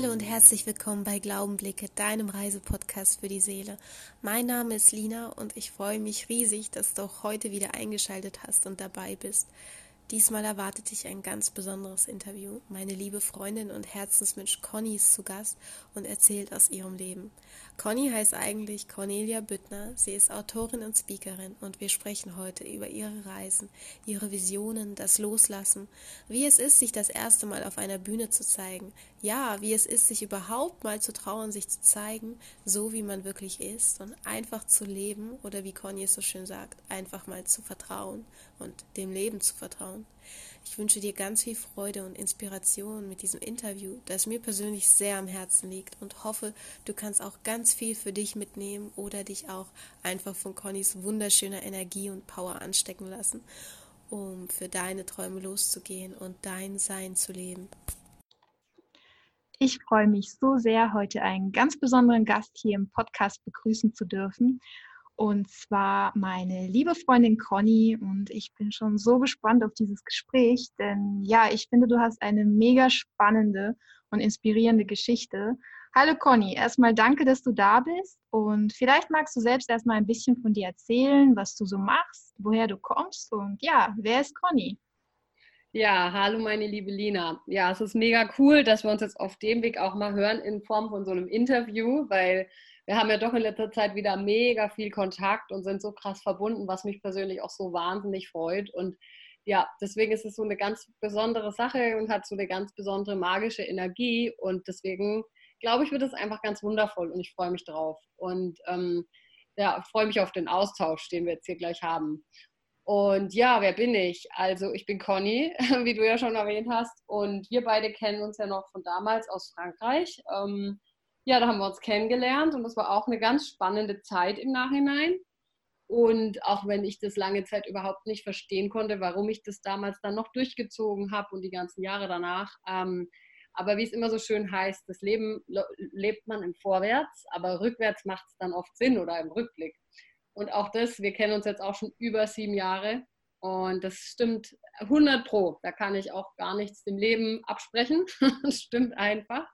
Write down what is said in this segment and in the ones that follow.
Hallo und herzlich willkommen bei Glaubenblicke, deinem Reisepodcast für die Seele. Mein Name ist Lina und ich freue mich riesig, dass du auch heute wieder eingeschaltet hast und dabei bist. Diesmal erwartet dich ein ganz besonderes Interview. Meine liebe Freundin und Herzensmensch Conny ist zu Gast und erzählt aus ihrem Leben. Conny heißt eigentlich Cornelia Büttner. Sie ist Autorin und Speakerin und wir sprechen heute über ihre Reisen, ihre Visionen, das Loslassen, wie es ist, sich das erste Mal auf einer Bühne zu zeigen. Ja, wie es ist, sich überhaupt mal zu trauen, sich zu zeigen, so wie man wirklich ist und einfach zu leben oder wie Conny es so schön sagt, einfach mal zu vertrauen und dem Leben zu vertrauen. Ich wünsche dir ganz viel Freude und Inspiration mit diesem Interview, das mir persönlich sehr am Herzen liegt und hoffe, du kannst auch ganz viel für dich mitnehmen oder dich auch einfach von Connys wunderschöner Energie und Power anstecken lassen, um für deine Träume loszugehen und dein Sein zu leben. Ich freue mich so sehr, heute einen ganz besonderen Gast hier im Podcast begrüßen zu dürfen. Und zwar meine liebe Freundin Conny. Und ich bin schon so gespannt auf dieses Gespräch, denn ja, ich finde, du hast eine mega spannende und inspirierende Geschichte. Hallo Conny, erstmal danke, dass du da bist. Und vielleicht magst du selbst erstmal ein bisschen von dir erzählen, was du so machst, woher du kommst. Und ja, wer ist Conny? Ja, hallo meine liebe Lina. Ja, es ist mega cool, dass wir uns jetzt auf dem Weg auch mal hören in Form von so einem Interview, weil wir haben ja doch in letzter Zeit wieder mega viel Kontakt und sind so krass verbunden, was mich persönlich auch so wahnsinnig freut. Und ja, deswegen ist es so eine ganz besondere Sache und hat so eine ganz besondere magische Energie. Und deswegen glaube ich, wird es einfach ganz wundervoll und ich freue mich drauf. Und ähm, ja, freue mich auf den Austausch, den wir jetzt hier gleich haben. Und ja, wer bin ich? Also ich bin Conny, wie du ja schon erwähnt hast. Und wir beide kennen uns ja noch von damals aus Frankreich. Ähm, ja, da haben wir uns kennengelernt und das war auch eine ganz spannende Zeit im Nachhinein. Und auch wenn ich das lange Zeit überhaupt nicht verstehen konnte, warum ich das damals dann noch durchgezogen habe und die ganzen Jahre danach. Ähm, aber wie es immer so schön heißt, das Leben lebt man im Vorwärts, aber rückwärts macht es dann oft Sinn oder im Rückblick. Und auch das, wir kennen uns jetzt auch schon über sieben Jahre und das stimmt 100 Pro. Da kann ich auch gar nichts dem Leben absprechen. das stimmt einfach.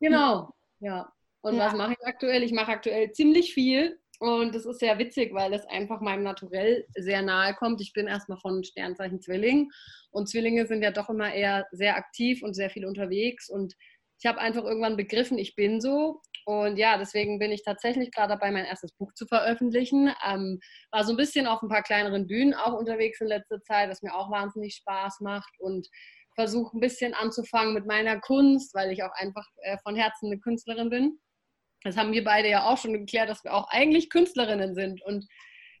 Genau. Ja. Und ja. was mache ich aktuell? Ich mache aktuell ziemlich viel und das ist sehr witzig, weil das einfach meinem Naturell sehr nahe kommt. Ich bin erstmal von Sternzeichen Zwilling und Zwillinge sind ja doch immer eher sehr aktiv und sehr viel unterwegs und ich habe einfach irgendwann begriffen, ich bin so. Und ja, deswegen bin ich tatsächlich gerade dabei, mein erstes Buch zu veröffentlichen. Ähm, war so ein bisschen auf ein paar kleineren Bühnen auch unterwegs in letzter Zeit, was mir auch wahnsinnig Spaß macht. Und versuche ein bisschen anzufangen mit meiner Kunst, weil ich auch einfach äh, von Herzen eine Künstlerin bin. Das haben wir beide ja auch schon geklärt, dass wir auch eigentlich Künstlerinnen sind. Und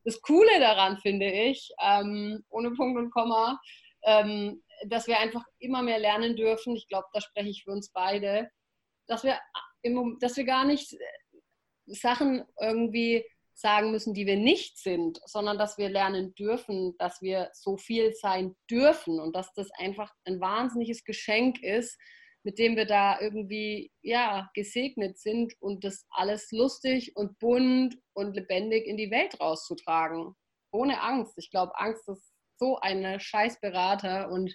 das Coole daran finde ich, ähm, ohne Punkt und Komma, ähm, dass wir einfach immer mehr lernen dürfen. Ich glaube, da spreche ich für uns beide, dass wir, im, dass wir gar nicht äh, Sachen irgendwie sagen müssen, die wir nicht sind, sondern dass wir lernen dürfen, dass wir so viel sein dürfen und dass das einfach ein wahnsinniges Geschenk ist, mit dem wir da irgendwie ja gesegnet sind und das alles lustig und bunt und lebendig in die Welt rauszutragen, ohne Angst. Ich glaube, Angst ist so ein Scheißberater und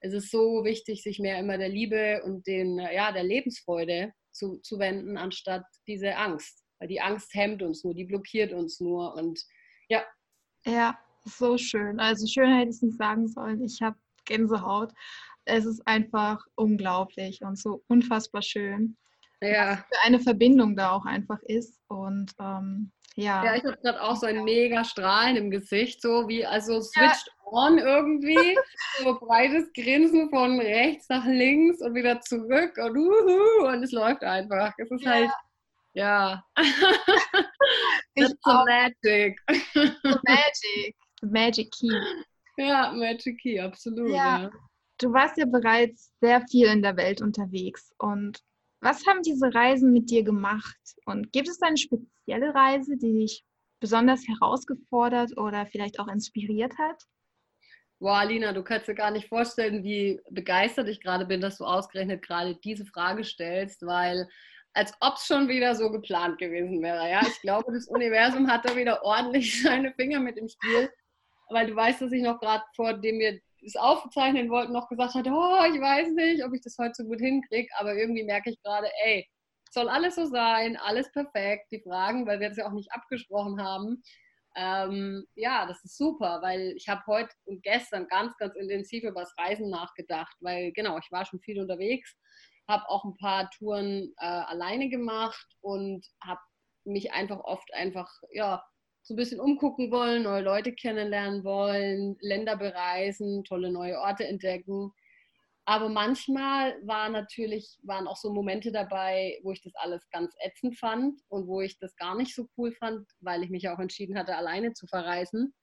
es ist so wichtig, sich mehr immer der Liebe und den ja der Lebensfreude zu, zu wenden, anstatt diese Angst weil die Angst hemmt uns nur, die blockiert uns nur und ja. Ja, so schön. Also schön hätte ich es nicht sagen sollen. Ich habe Gänsehaut. Es ist einfach unglaublich und so unfassbar schön. Ja. Was für eine Verbindung da auch einfach ist. Und ähm, ja. Ja, ich habe gerade auch so ein mega Strahlen im Gesicht, so wie also switched ja. on irgendwie. so breites Grinsen von rechts nach links und wieder zurück und uhu, und es läuft einfach. Es ist ja. halt ja. That's the magic. the magic. The magic key. Ja, Magic Key, absolut. Ja. ja. Du warst ja bereits sehr viel in der Welt unterwegs. Und was haben diese Reisen mit dir gemacht? Und gibt es eine spezielle Reise, die dich besonders herausgefordert oder vielleicht auch inspiriert hat? Boah, Alina, du kannst dir gar nicht vorstellen, wie begeistert ich gerade bin, dass du ausgerechnet gerade diese Frage stellst, weil als ob es schon wieder so geplant gewesen wäre. Ja? Ich glaube, das Universum hat da wieder ordentlich seine Finger mit im Spiel, weil du weißt, dass ich noch gerade vor dem wir es aufzeichnen wollten, noch gesagt hatte, oh, ich weiß nicht, ob ich das heute so gut hinkriege, aber irgendwie merke ich gerade, ey, soll alles so sein, alles perfekt, die Fragen, weil wir das ja auch nicht abgesprochen haben. Ähm, ja, das ist super, weil ich habe heute und gestern ganz, ganz intensiv über das Reisen nachgedacht, weil genau, ich war schon viel unterwegs, habe auch ein paar Touren äh, alleine gemacht und habe mich einfach oft einfach, ja, so ein bisschen umgucken wollen, neue Leute kennenlernen wollen, Länder bereisen, tolle neue Orte entdecken. Aber manchmal war natürlich, waren auch so Momente dabei, wo ich das alles ganz ätzend fand und wo ich das gar nicht so cool fand, weil ich mich auch entschieden hatte, alleine zu verreisen.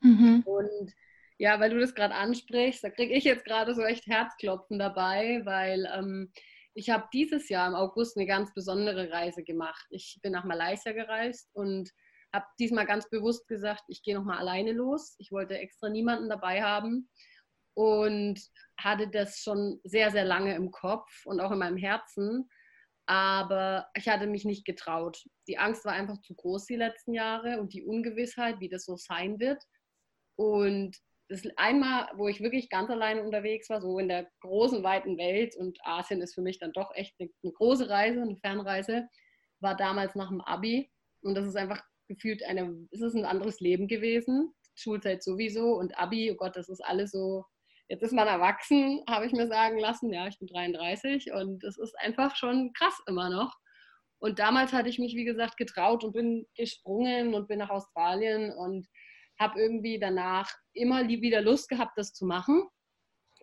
Mhm. Und ja, weil du das gerade ansprichst, da kriege ich jetzt gerade so echt Herzklopfen dabei, weil ähm, ich habe dieses Jahr im August eine ganz besondere Reise gemacht. Ich bin nach Malaysia gereist und habe diesmal ganz bewusst gesagt, ich gehe nochmal alleine los. Ich wollte extra niemanden dabei haben und hatte das schon sehr, sehr lange im Kopf und auch in meinem Herzen. Aber ich hatte mich nicht getraut. Die Angst war einfach zu groß die letzten Jahre und die Ungewissheit, wie das so sein wird. Und das einmal, wo ich wirklich ganz alleine unterwegs war, so in der großen, weiten Welt und Asien ist für mich dann doch echt eine, große Reise, eine Fernreise, war damals nach dem Abi. Und das ist einfach gefühlt eine, es ist ein anderes Leben gewesen. Schulzeit sowieso und Abi, oh Gott, das ist alles so Jetzt ist man erwachsen, habe ich mir sagen lassen. Ja, ich bin 33 und es ist einfach schon krass immer noch. Und damals hatte ich mich, wie gesagt, getraut und bin gesprungen und bin nach Australien und habe irgendwie danach immer wieder Lust gehabt, das zu machen.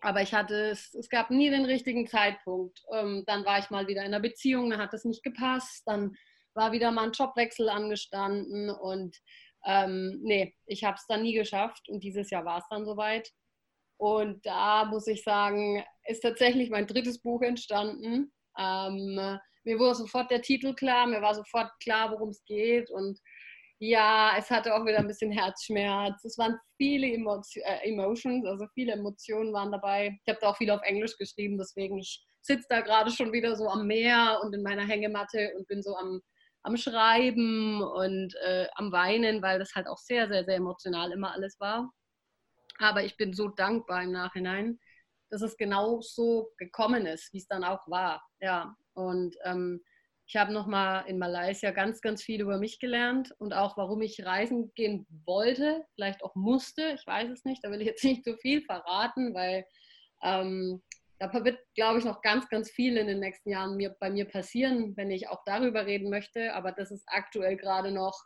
Aber ich hatte es, es gab nie den richtigen Zeitpunkt. Ähm, dann war ich mal wieder in einer Beziehung, dann hat das nicht gepasst. Dann war wieder mal ein Jobwechsel angestanden und ähm, nee, ich habe es dann nie geschafft und dieses Jahr war es dann soweit. Und da muss ich sagen, ist tatsächlich mein drittes Buch entstanden. Ähm, mir wurde sofort der Titel klar, mir war sofort klar, worum es geht. Und ja, es hatte auch wieder ein bisschen Herzschmerz. Es waren viele Emotio äh, Emotions, also viele Emotionen waren dabei. Ich habe da auch viel auf Englisch geschrieben, deswegen ich sitze da gerade schon wieder so am Meer und in meiner Hängematte und bin so am, am Schreiben und äh, am Weinen, weil das halt auch sehr, sehr, sehr emotional immer alles war. Aber ich bin so dankbar im Nachhinein, dass es genau so gekommen ist, wie es dann auch war. Ja, und ähm, ich habe nochmal in Malaysia ganz, ganz viel über mich gelernt und auch, warum ich reisen gehen wollte, vielleicht auch musste. Ich weiß es nicht, da will ich jetzt nicht zu viel verraten, weil ähm, da wird, glaube ich, noch ganz, ganz viel in den nächsten Jahren mir, bei mir passieren, wenn ich auch darüber reden möchte. Aber das ist aktuell gerade noch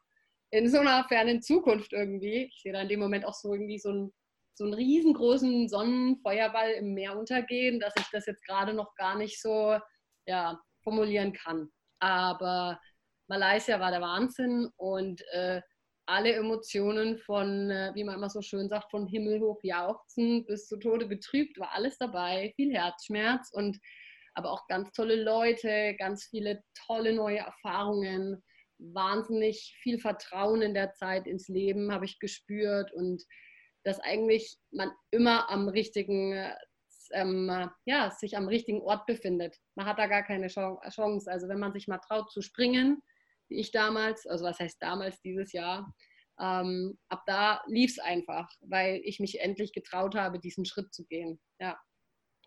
in so einer fernen Zukunft irgendwie. Ich sehe da in dem Moment auch so irgendwie so ein so einen riesengroßen Sonnenfeuerball im Meer untergehen, dass ich das jetzt gerade noch gar nicht so ja, formulieren kann. Aber Malaysia war der Wahnsinn und äh, alle Emotionen von, äh, wie man immer so schön sagt, von Himmel hoch jauchzen bis zu Tode betrübt, war alles dabei, viel Herzschmerz und aber auch ganz tolle Leute, ganz viele tolle neue Erfahrungen, wahnsinnig viel Vertrauen in der Zeit ins Leben habe ich gespürt und dass eigentlich man immer am richtigen, ähm, ja, sich am richtigen Ort befindet. Man hat da gar keine Chance. Also wenn man sich mal traut zu springen, wie ich damals, also was heißt damals, dieses Jahr, ähm, ab da lief es einfach, weil ich mich endlich getraut habe, diesen Schritt zu gehen. Ja.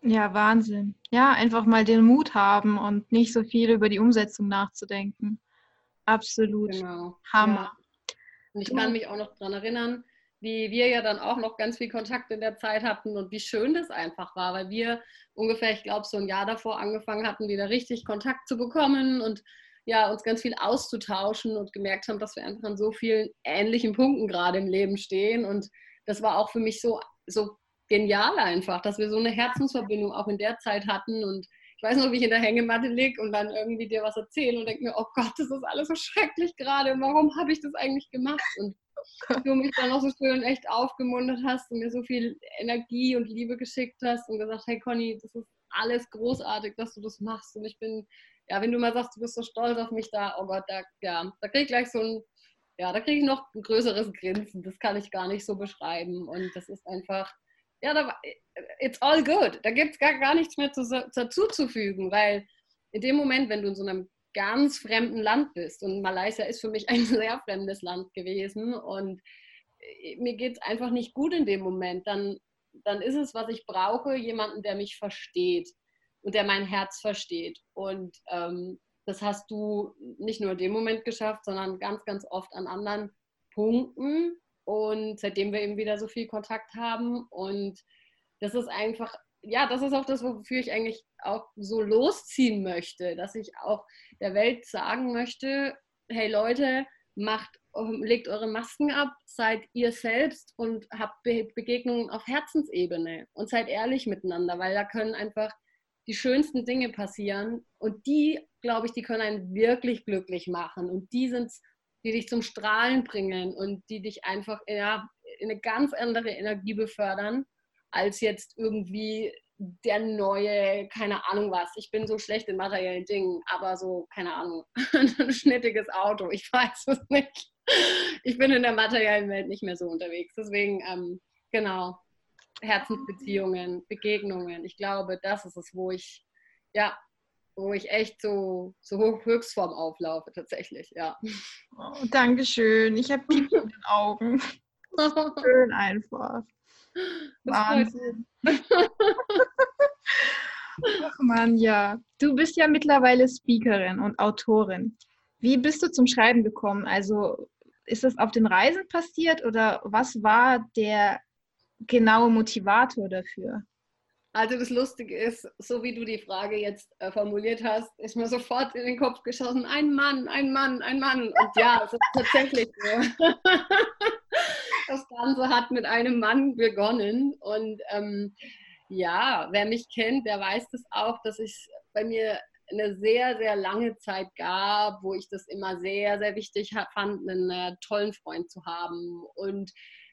Ja, Wahnsinn. Ja, einfach mal den Mut haben und nicht so viel über die Umsetzung nachzudenken. Absolut. Genau. Hammer. Ja. Und ich kann mich auch noch daran erinnern, wie wir ja dann auch noch ganz viel Kontakt in der Zeit hatten und wie schön das einfach war, weil wir ungefähr, ich glaube, so ein Jahr davor angefangen hatten, wieder richtig Kontakt zu bekommen und ja, uns ganz viel auszutauschen und gemerkt haben, dass wir einfach an so vielen ähnlichen Punkten gerade im Leben stehen. Und das war auch für mich so, so genial einfach, dass wir so eine Herzensverbindung auch in der Zeit hatten und ich weiß noch, wie ich in der Hängematte liege und dann irgendwie dir was erzähle und denke mir, oh Gott, das ist alles so schrecklich gerade warum habe ich das eigentlich gemacht? Und du mich dann noch so schön echt aufgemuntert hast und mir so viel Energie und Liebe geschickt hast und gesagt, hey Conny, das ist alles großartig, dass du das machst. Und ich bin, ja, wenn du mal sagst, du bist so stolz auf mich da, oh Gott, da, ja, da kriege ich gleich so ein, ja, da kriege ich noch ein größeres Grinsen. Das kann ich gar nicht so beschreiben. Und das ist einfach, ja, da, it's all good. Da gibt es gar, gar nichts mehr zu, dazu zu fügen, weil in dem Moment, wenn du in so einem ganz fremden Land bist. Und Malaysia ist für mich ein sehr fremdes Land gewesen. Und äh, mir geht es einfach nicht gut in dem Moment. Dann dann ist es, was ich brauche, jemanden, der mich versteht und der mein Herz versteht. Und ähm, das hast du nicht nur in dem Moment geschafft, sondern ganz, ganz oft an anderen Punkten. Und seitdem wir eben wieder so viel Kontakt haben. Und das ist einfach, ja, das ist auch das, wofür ich eigentlich auch so losziehen möchte, dass ich auch der Welt sagen möchte, hey Leute, macht, legt eure Masken ab, seid ihr selbst und habt Begegnungen auf Herzensebene und seid ehrlich miteinander, weil da können einfach die schönsten Dinge passieren und die, glaube ich, die können einen wirklich glücklich machen und die sind die dich zum Strahlen bringen und die dich einfach ja, in eine ganz andere Energie befördern, als jetzt irgendwie der neue, keine Ahnung was. Ich bin so schlecht in materiellen Dingen, aber so, keine Ahnung, ein schnittiges Auto, ich weiß es nicht. Ich bin in der materiellen Welt nicht mehr so unterwegs. Deswegen, ähm, genau, Herzensbeziehungen, Begegnungen. Ich glaube, das ist es, wo ich, ja, wo ich echt so, so Höchstform auflaufe, tatsächlich, ja. Oh, Dankeschön. Ich habe Piep in den Augen. Schön einfach. Wahnsinn. Ach man, ja. Du bist ja mittlerweile Speakerin und Autorin. Wie bist du zum Schreiben gekommen? Also ist das auf den Reisen passiert oder was war der genaue Motivator dafür? Also das Lustige ist, so wie du die Frage jetzt äh, formuliert hast, ist mir sofort in den Kopf geschossen, ein Mann, ein Mann, ein Mann. Und ja, es ist tatsächlich so. das Ganze hat mit einem Mann begonnen. Und ähm, ja, wer mich kennt, der weiß das auch, dass es bei mir eine sehr, sehr lange Zeit gab, wo ich das immer sehr, sehr wichtig fand, einen äh, tollen Freund zu haben. Und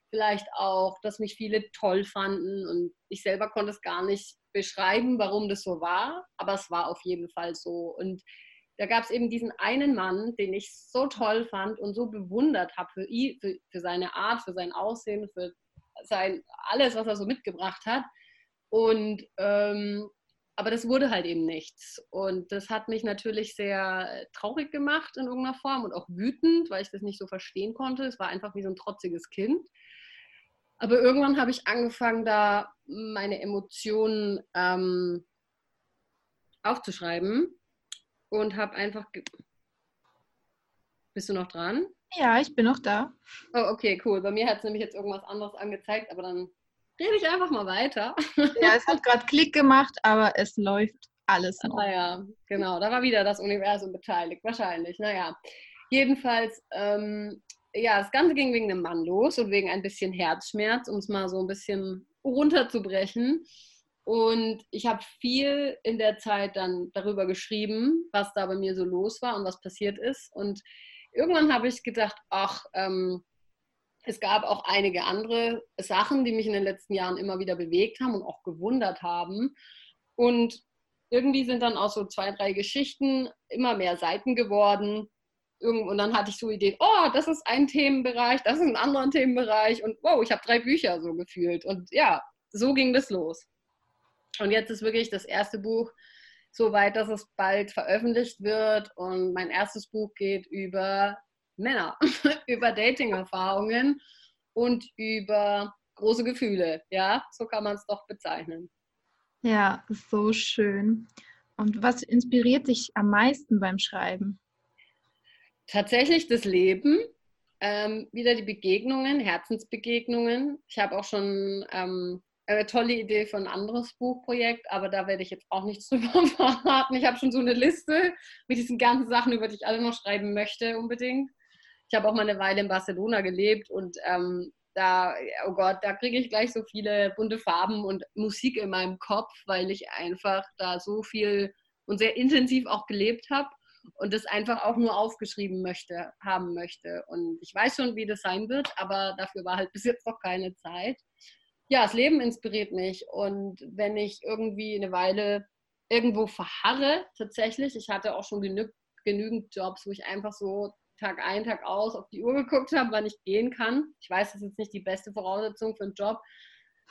vielleicht auch, dass mich viele toll fanden und ich selber konnte es gar nicht beschreiben, warum das so war, aber es war auf jeden Fall so. Und da gab es eben diesen einen Mann, den ich so toll fand und so bewundert habe für, für, für seine Art, für sein Aussehen, für sein alles, was er so mitgebracht hat. Und ähm, aber das wurde halt eben nichts. Und das hat mich natürlich sehr traurig gemacht in irgendeiner Form und auch wütend, weil ich das nicht so verstehen konnte. Es war einfach wie so ein trotziges Kind. Aber irgendwann habe ich angefangen, da meine Emotionen ähm, aufzuschreiben und habe einfach. Bist du noch dran? Ja, ich bin noch da. Oh, okay, cool. Bei mir hat es nämlich jetzt irgendwas anderes angezeigt, aber dann rede ich einfach mal weiter. Ja, es hat gerade Klick gemacht, aber es läuft alles noch. Naja, genau. Da war wieder das Universum beteiligt, wahrscheinlich. Naja, jedenfalls ähm, ja, das Ganze ging wegen einem Mann los und wegen ein bisschen Herzschmerz, um es mal so ein bisschen runterzubrechen. Und ich habe viel in der Zeit dann darüber geschrieben, was da bei mir so los war und was passiert ist. Und irgendwann habe ich gedacht, ach, ähm, es gab auch einige andere Sachen, die mich in den letzten Jahren immer wieder bewegt haben und auch gewundert haben. Und irgendwie sind dann auch so zwei, drei Geschichten immer mehr Seiten geworden und dann hatte ich so Ideen, oh, das ist ein Themenbereich, das ist ein anderer Themenbereich und wow, ich habe drei Bücher so gefühlt. Und ja, so ging das los. Und jetzt ist wirklich das erste Buch so weit, dass es bald veröffentlicht wird. Und mein erstes Buch geht über Männer, über Dating-Erfahrungen und über große Gefühle. Ja, so kann man es doch bezeichnen. Ja, so schön. Und was inspiriert dich am meisten beim Schreiben? Tatsächlich das Leben, ähm, wieder die Begegnungen, Herzensbegegnungen. Ich habe auch schon ähm, eine tolle Idee für ein anderes Buchprojekt, aber da werde ich jetzt auch nichts drüber verraten. Ich habe schon so eine Liste mit diesen ganzen Sachen, über die ich alle noch schreiben möchte, unbedingt. Ich habe auch mal eine Weile in Barcelona gelebt und ähm, da, oh Gott, da kriege ich gleich so viele bunte Farben und Musik in meinem Kopf, weil ich einfach da so viel und sehr intensiv auch gelebt habe und das einfach auch nur aufgeschrieben möchte, haben möchte. Und ich weiß schon, wie das sein wird, aber dafür war halt bis jetzt noch keine Zeit. Ja, das Leben inspiriert mich und wenn ich irgendwie eine Weile irgendwo verharre, tatsächlich, ich hatte auch schon genü genügend Jobs, wo ich einfach so Tag ein, Tag aus auf die Uhr geguckt habe, wann ich gehen kann. Ich weiß, das ist jetzt nicht die beste Voraussetzung für einen Job.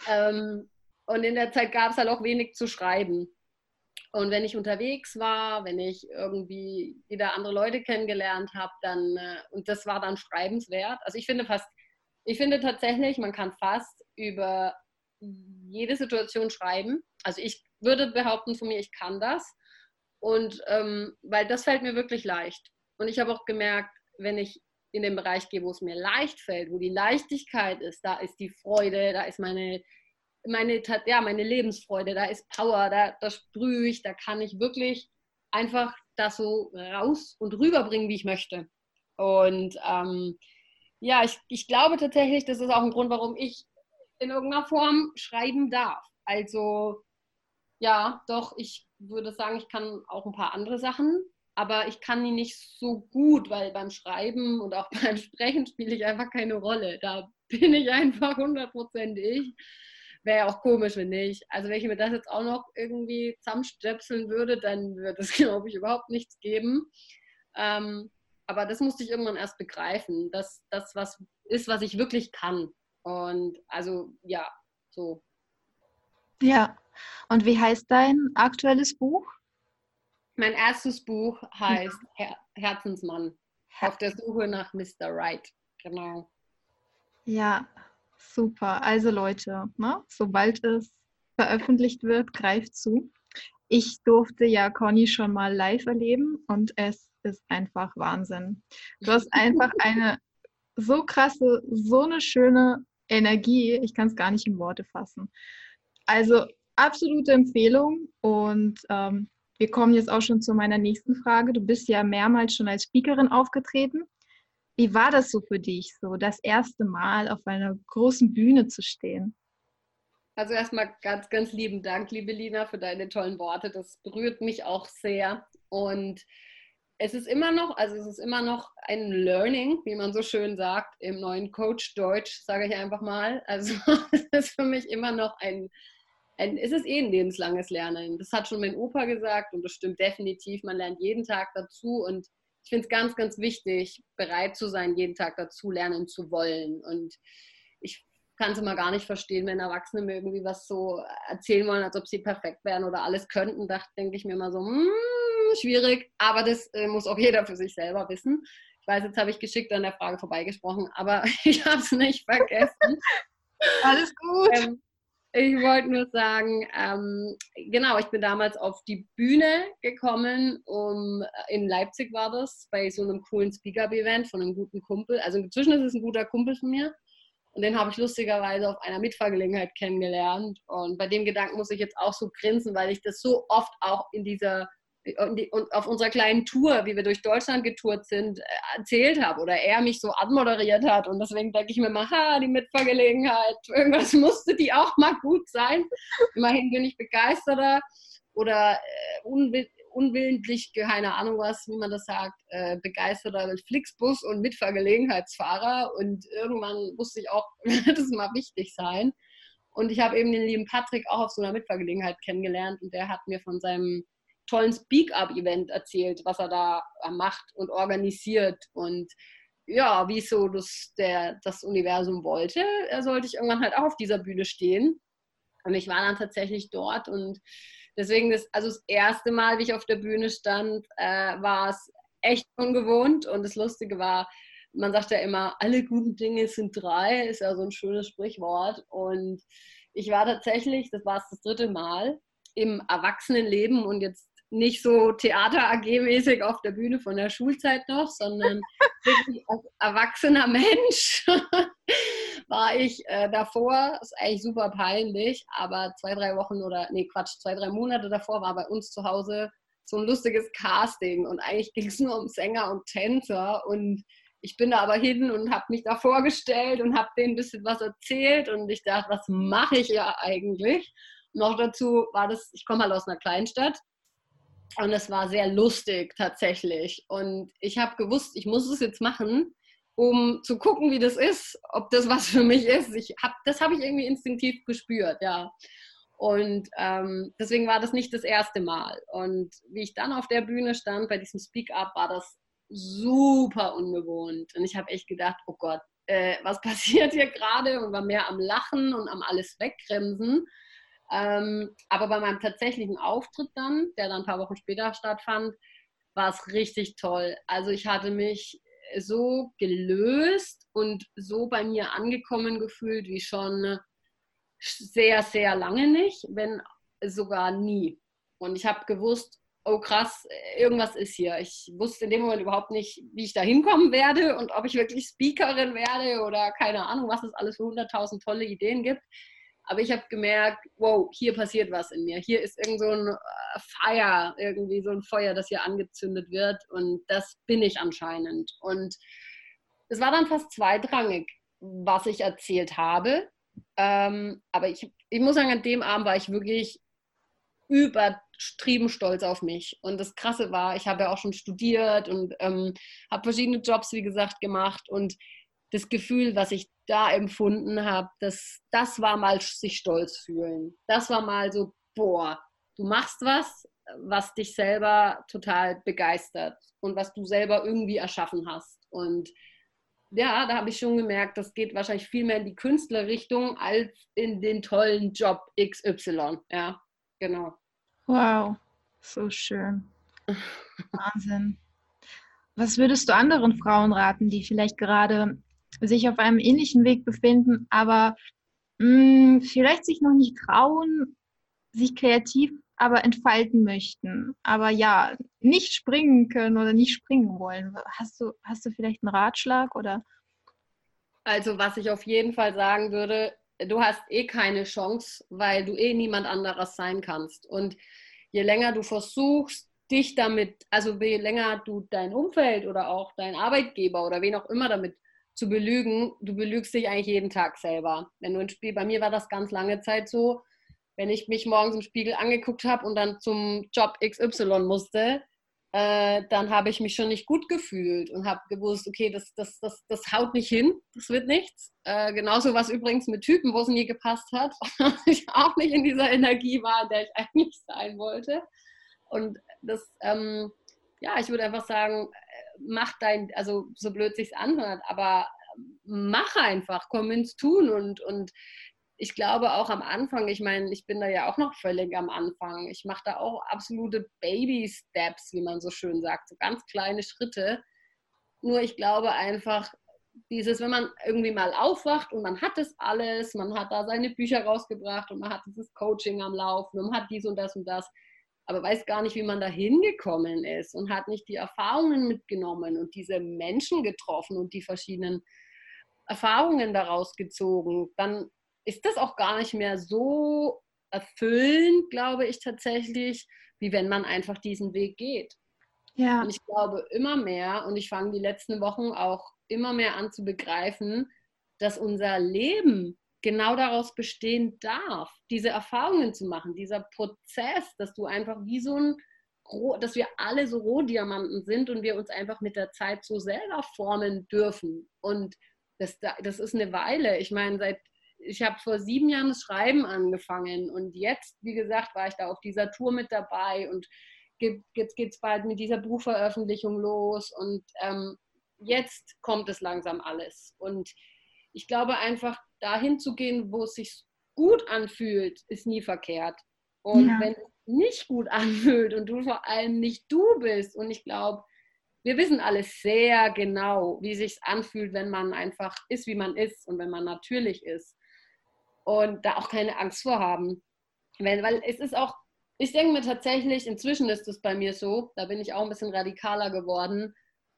Ähm, und in der Zeit gab es halt auch wenig zu schreiben. Und wenn ich unterwegs war, wenn ich irgendwie wieder andere Leute kennengelernt habe, dann, äh, und das war dann schreibenswert. Also ich finde fast, ich finde tatsächlich, man kann fast über jede Situation schreiben. Also ich würde behaupten von mir, ich kann das. Und ähm, weil das fällt mir wirklich leicht. Und ich habe auch gemerkt, wenn ich in den Bereich gehe, wo es mir leicht fällt, wo die Leichtigkeit ist, da ist die Freude, da ist meine, meine, ja, meine Lebensfreude, da ist Power, da, da sprühe ich, da kann ich wirklich einfach das so raus und rüberbringen, wie ich möchte. Und ähm, ja, ich, ich glaube tatsächlich, das ist auch ein Grund, warum ich in irgendeiner Form schreiben darf. Also ja, doch, ich würde sagen, ich kann auch ein paar andere Sachen, aber ich kann die nicht so gut, weil beim Schreiben und auch beim Sprechen spiele ich einfach keine Rolle. Da bin ich einfach hundertprozentig. Wäre auch komisch, wenn nicht. Also wenn ich mir das jetzt auch noch irgendwie zusammenstöpseln würde, dann würde es, glaube ich, überhaupt nichts geben. Ähm, aber das musste ich irgendwann erst begreifen, dass das was ist, was ich wirklich kann. Und also ja, so. Ja. Und wie heißt dein aktuelles Buch? Mein erstes Buch heißt Her Herzensmann. Auf der Suche nach Mr. Right. Genau. Ja, super. Also Leute, ne, sobald es veröffentlicht wird, greift zu. Ich durfte ja Conny schon mal live erleben und es ist einfach Wahnsinn. Du hast einfach eine so krasse, so eine schöne Energie. Ich kann es gar nicht in Worte fassen. Also absolute Empfehlung und ähm, wir kommen jetzt auch schon zu meiner nächsten Frage. Du bist ja mehrmals schon als Speakerin aufgetreten. Wie war das so für dich, so das erste Mal auf einer großen Bühne zu stehen? Also erstmal ganz, ganz lieben Dank, liebe Lina, für deine tollen Worte. Das berührt mich auch sehr. Und es ist immer noch, also es ist immer noch ein Learning, wie man so schön sagt, im neuen Coach Deutsch, sage ich einfach mal. Also es ist für mich immer noch ein, ein, es ist eh ein lebenslanges Lernen. Das hat schon mein Opa gesagt und das stimmt definitiv. Man lernt jeden Tag dazu und ich finde es ganz, ganz wichtig, bereit zu sein, jeden Tag dazu lernen zu wollen. Und ich kann es immer gar nicht verstehen, wenn Erwachsene mir irgendwie was so erzählen wollen, als ob sie perfekt wären oder alles könnten. Da denke ich mir immer so, hm, schwierig, aber das äh, muss auch jeder für sich selber wissen. Ich weiß, jetzt habe ich geschickt an der Frage vorbeigesprochen, aber ich habe es nicht vergessen. Alles gut. Ähm, ich wollte nur sagen, ähm, genau, ich bin damals auf die Bühne gekommen, um in Leipzig war das, bei so einem coolen Speak-Up-Event von einem guten Kumpel. Also inzwischen ist es ein guter Kumpel von mir. Und den habe ich lustigerweise auf einer Mitfahrgelegenheit kennengelernt. Und bei dem Gedanken muss ich jetzt auch so grinsen, weil ich das so oft auch in dieser und auf unserer kleinen Tour, wie wir durch Deutschland getourt sind, äh, erzählt habe oder er mich so anmoderiert hat. Und deswegen denke ich mir mal, ha, die Mitfahrgelegenheit, irgendwas musste die auch mal gut sein. Immerhin bin ich begeisterter oder äh, unwill unwillentlich, keine Ahnung was, wie man das sagt, äh, begeisterter Flixbus und Mitfahrgelegenheitsfahrer. Und irgendwann wusste ich auch, es mal wichtig sein. Und ich habe eben den lieben Patrick auch auf so einer Mitfahrgelegenheit kennengelernt und der hat mir von seinem tollen Speak-Up-Event erzählt, was er da äh, macht und organisiert. Und ja, wie so das, der, das Universum wollte, er sollte ich irgendwann halt auch auf dieser Bühne stehen. Und ich war dann tatsächlich dort und deswegen, das, also das erste Mal, wie ich auf der Bühne stand, äh, war es echt ungewohnt. Und das Lustige war, man sagt ja immer, alle guten Dinge sind drei, ist ja so ein schönes Sprichwort. Und ich war tatsächlich, das war es das dritte Mal, im Erwachsenenleben und jetzt nicht so Theater-AG-mäßig auf der Bühne von der Schulzeit noch, sondern wirklich als erwachsener Mensch war ich äh, davor, ist eigentlich super peinlich, aber zwei, drei Wochen oder, nee, Quatsch, zwei, drei Monate davor war bei uns zu Hause so ein lustiges Casting und eigentlich ging es nur um Sänger und Tänzer und ich bin da aber hin und habe mich da vorgestellt und habe denen ein bisschen was erzählt und ich dachte, was mache ich ja eigentlich? Noch dazu war das, ich komme halt aus einer Kleinstadt und es war sehr lustig tatsächlich. Und ich habe gewusst, ich muss es jetzt machen, um zu gucken, wie das ist, ob das was für mich ist. Ich hab, das habe ich irgendwie instinktiv gespürt, ja. Und ähm, deswegen war das nicht das erste Mal. Und wie ich dann auf der Bühne stand bei diesem Speak-up, war das super ungewohnt. Und ich habe echt gedacht, oh Gott, äh, was passiert hier gerade? Und war mehr am Lachen und am alles wegbremsen. Ähm, aber bei meinem tatsächlichen Auftritt dann, der dann ein paar Wochen später stattfand, war es richtig toll. Also ich hatte mich so gelöst und so bei mir angekommen gefühlt wie schon sehr, sehr lange nicht, wenn sogar nie. Und ich habe gewusst, oh krass, irgendwas ist hier. Ich wusste in dem Moment überhaupt nicht, wie ich da hinkommen werde und ob ich wirklich Speakerin werde oder keine Ahnung, was es alles für 100.000 tolle Ideen gibt. Aber ich habe gemerkt, wow, hier passiert was in mir. Hier ist irgend so ein äh, Feuer, irgendwie so ein Feuer, das hier angezündet wird. Und das bin ich anscheinend. Und es war dann fast zweitrangig, was ich erzählt habe. Ähm, aber ich, ich muss sagen, an dem Abend war ich wirklich übertrieben stolz auf mich. Und das Krasse war, ich habe ja auch schon studiert und ähm, habe verschiedene Jobs, wie gesagt, gemacht. Und das Gefühl, was ich da empfunden habe, das, das war mal sich stolz fühlen. Das war mal so, boah, du machst was, was dich selber total begeistert und was du selber irgendwie erschaffen hast. Und ja, da habe ich schon gemerkt, das geht wahrscheinlich viel mehr in die Künstlerrichtung als in den tollen Job XY. Ja, genau. Wow, so schön. Wahnsinn. Was würdest du anderen Frauen raten, die vielleicht gerade sich auf einem ähnlichen Weg befinden, aber mh, mm, vielleicht sich noch nicht trauen, sich kreativ aber entfalten möchten, aber ja, nicht springen können oder nicht springen wollen. Hast du, hast du vielleicht einen Ratschlag oder? Also, was ich auf jeden Fall sagen würde, du hast eh keine Chance, weil du eh niemand anderes sein kannst. Und je länger du versuchst, dich damit, also je länger du dein Umfeld oder auch dein Arbeitgeber oder wen auch immer damit zu belügen, du belügst dich eigentlich jeden Tag selber. Wenn du ein Spiel, bei mir war das ganz lange Zeit so, wenn ich mich morgens im Spiegel angeguckt habe und dann zum Job XY musste, äh, dann habe ich mich schon nicht gut gefühlt und habe gewusst, okay, das, das, das, das haut nicht hin, das wird nichts. Äh, genauso was übrigens mit Typen, wo es nie gepasst hat, ich auch nicht in dieser Energie war, in der ich eigentlich sein wollte. Und das, ähm, ja, ich würde einfach sagen, mach dein, also so blöd sich's anhört, aber mach einfach, komm ins Tun und, und ich glaube auch am Anfang, ich meine, ich bin da ja auch noch völlig am Anfang. Ich mache da auch absolute Baby-Steps, wie man so schön sagt, so ganz kleine Schritte. Nur ich glaube einfach, dieses, wenn man irgendwie mal aufwacht und man hat das alles, man hat da seine Bücher rausgebracht und man hat dieses Coaching am Laufen und man hat dies und das und das, aber weiß gar nicht, wie man da hingekommen ist und hat nicht die Erfahrungen mitgenommen und diese Menschen getroffen und die verschiedenen Erfahrungen daraus gezogen, dann ist das auch gar nicht mehr so erfüllend, glaube ich tatsächlich, wie wenn man einfach diesen Weg geht. Ja. Und ich glaube immer mehr, und ich fange die letzten Wochen auch immer mehr an zu begreifen, dass unser Leben genau daraus bestehen darf, diese Erfahrungen zu machen, dieser Prozess, dass du einfach wie so ein, dass wir alle so Rohdiamanten sind und wir uns einfach mit der Zeit so selber formen dürfen. Und das, das ist eine Weile. Ich meine, seit ich habe vor sieben Jahren das Schreiben angefangen und jetzt, wie gesagt, war ich da auf dieser Tour mit dabei und jetzt geht es bald mit dieser Buchveröffentlichung los und ähm, jetzt kommt es langsam alles. Und ich glaube einfach, dahin zu gehen, wo es sich gut anfühlt, ist nie verkehrt. Und ja. wenn es nicht gut anfühlt und du vor allem nicht du bist, und ich glaube, wir wissen alles sehr genau, wie sich anfühlt, wenn man einfach ist, wie man ist und wenn man natürlich ist. Und da auch keine Angst vor haben. Wenn, weil es ist auch, ich denke mir tatsächlich, inzwischen ist es bei mir so, da bin ich auch ein bisschen radikaler geworden.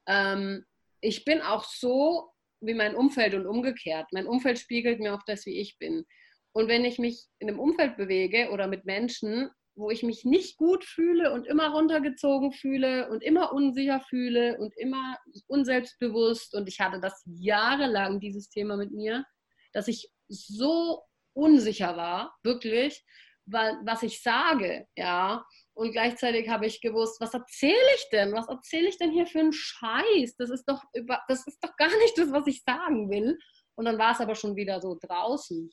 Ähm, ich bin auch so wie mein Umfeld und umgekehrt. Mein Umfeld spiegelt mir auch das, wie ich bin. Und wenn ich mich in einem Umfeld bewege oder mit Menschen, wo ich mich nicht gut fühle und immer runtergezogen fühle und immer unsicher fühle und immer unselbstbewusst, und ich hatte das jahrelang, dieses Thema mit mir, dass ich so unsicher war, wirklich, weil, was ich sage, ja, und gleichzeitig habe ich gewusst, was erzähle ich denn? Was erzähle ich denn hier für einen Scheiß? Das ist doch über, das ist doch gar nicht das, was ich sagen will. Und dann war es aber schon wieder so draußen.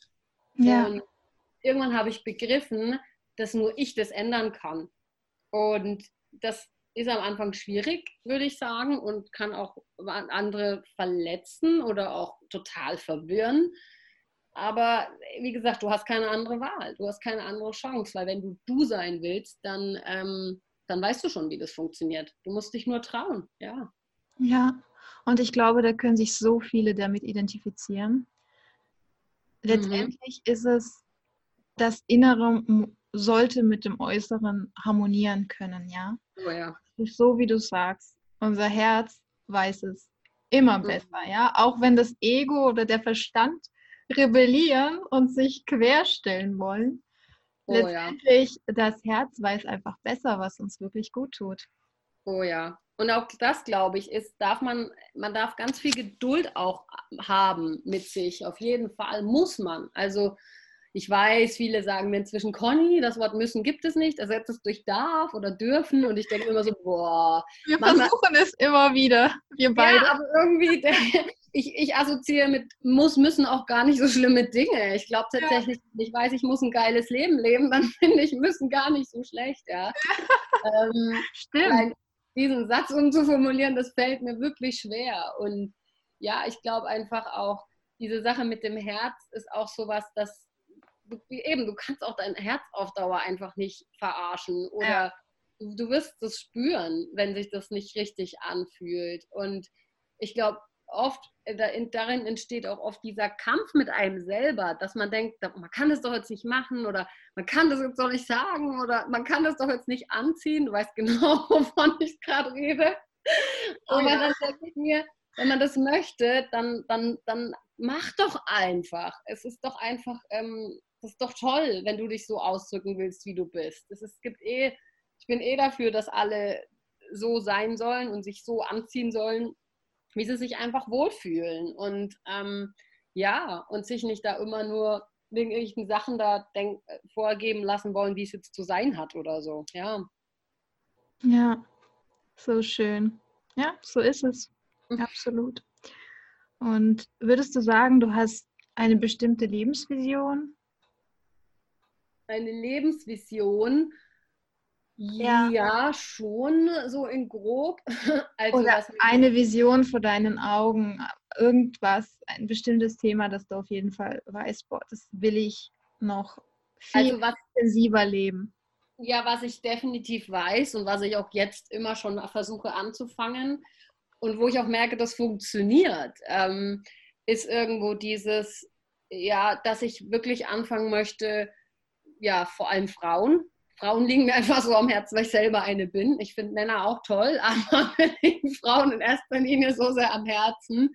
Ja. Und irgendwann habe ich begriffen, dass nur ich das ändern kann. Und das ist am Anfang schwierig, würde ich sagen, und kann auch andere verletzen oder auch total verwirren. Aber wie gesagt, du hast keine andere Wahl, du hast keine andere Chance, weil wenn du du sein willst, dann, ähm, dann weißt du schon, wie das funktioniert. Du musst dich nur trauen, ja. Ja, und ich glaube, da können sich so viele damit identifizieren. Mhm. Letztendlich mhm. ist es das Innere sollte mit dem Äußeren harmonieren können, ja. Oh ja. So wie du sagst, unser Herz weiß es immer mhm. besser, ja. Auch wenn das Ego oder der Verstand rebellieren und sich querstellen wollen. Oh, Letztendlich, ja. das Herz weiß einfach besser, was uns wirklich gut tut. Oh ja. Und auch das, glaube ich, ist, darf man, man darf ganz viel Geduld auch haben mit sich. Auf jeden Fall muss man. Also ich weiß, viele sagen mir inzwischen, Conny, das Wort müssen gibt es nicht, ersetzt es durch darf oder dürfen. Und ich denke immer so, boah. Wir versuchen es immer wieder, wir beide. Ja, aber irgendwie, ich, ich assoziiere mit muss, müssen auch gar nicht so schlimme Dinge. Ich glaube tatsächlich, ja. ich weiß, ich muss ein geiles Leben leben, dann finde ich, müssen gar nicht so schlecht, ja. ähm, Stimmt. Diesen Satz umzuformulieren, das fällt mir wirklich schwer. Und ja, ich glaube einfach auch, diese Sache mit dem Herz ist auch sowas, dass du, eben, du kannst auch dein Herz auf Dauer einfach nicht verarschen oder ja. du, du wirst es spüren, wenn sich das nicht richtig anfühlt. Und ich glaube, oft, äh, darin entsteht auch oft dieser Kampf mit einem selber, dass man denkt, man kann das doch jetzt nicht machen oder man kann das jetzt doch nicht sagen oder man kann das doch jetzt nicht anziehen. Du weißt genau, wovon ich gerade rede. Oh, Aber ja. dann denke ich mir, wenn man das möchte, dann, dann, dann mach doch einfach. Es ist doch einfach ähm, das ist doch toll, wenn du dich so ausdrücken willst, wie du bist. Es, ist, gibt eh, ich bin eh dafür, dass alle so sein sollen und sich so anziehen sollen, wie sie sich einfach wohlfühlen. Und ähm, ja, und sich nicht da immer nur wegen irgendwelchen Sachen da denk, vorgeben lassen wollen, wie es jetzt zu sein hat oder so. Ja. Ja, so schön. Ja, so ist es. Mhm. Absolut. Und würdest du sagen, du hast eine bestimmte Lebensvision? Eine Lebensvision. Ja. ja, schon so in grob. Also Oder eine Vision vor deinen Augen, irgendwas, ein bestimmtes Thema, das du auf jeden Fall weißt, boah, das will ich noch viel also was, intensiver leben. Ja, was ich definitiv weiß und was ich auch jetzt immer schon versuche anzufangen und wo ich auch merke, das funktioniert, ähm, ist irgendwo dieses, ja, dass ich wirklich anfangen möchte, ja, vor allem Frauen. Frauen liegen mir einfach so am Herzen, weil ich selber eine bin. Ich finde Männer auch toll, aber liegen Frauen in erster Linie so sehr am Herzen,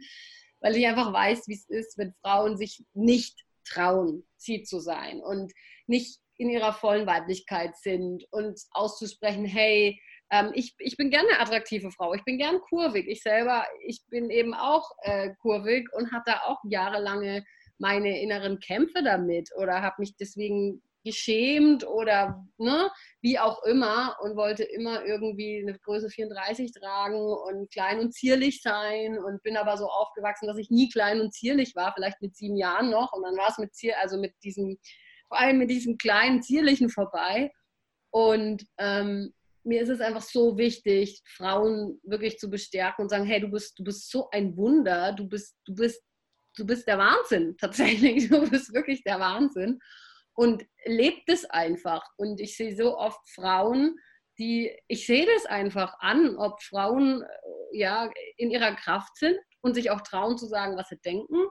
weil ich einfach weiß, wie es ist, wenn Frauen sich nicht trauen, sie zu sein und nicht in ihrer vollen Weiblichkeit sind und auszusprechen, hey, ähm, ich, ich bin gerne eine attraktive Frau, ich bin gern kurvig. Ich selber, ich bin eben auch äh, kurvig und hatte auch jahrelange meine inneren Kämpfe damit oder habe mich deswegen geschämt oder ne, wie auch immer und wollte immer irgendwie eine Größe 34 tragen und klein und zierlich sein und bin aber so aufgewachsen, dass ich nie klein und zierlich war, vielleicht mit sieben Jahren noch und dann war es mit Zier, also mit diesem, vor allem mit diesem kleinen zierlichen vorbei. Und ähm, mir ist es einfach so wichtig, Frauen wirklich zu bestärken und sagen, hey, du bist, du bist so ein Wunder, du bist, du bist, du bist der Wahnsinn tatsächlich, du bist wirklich der Wahnsinn und lebt es einfach. Und ich sehe so oft Frauen, die, ich sehe das einfach an, ob Frauen äh, ja in ihrer Kraft sind und sich auch trauen zu sagen, was sie denken.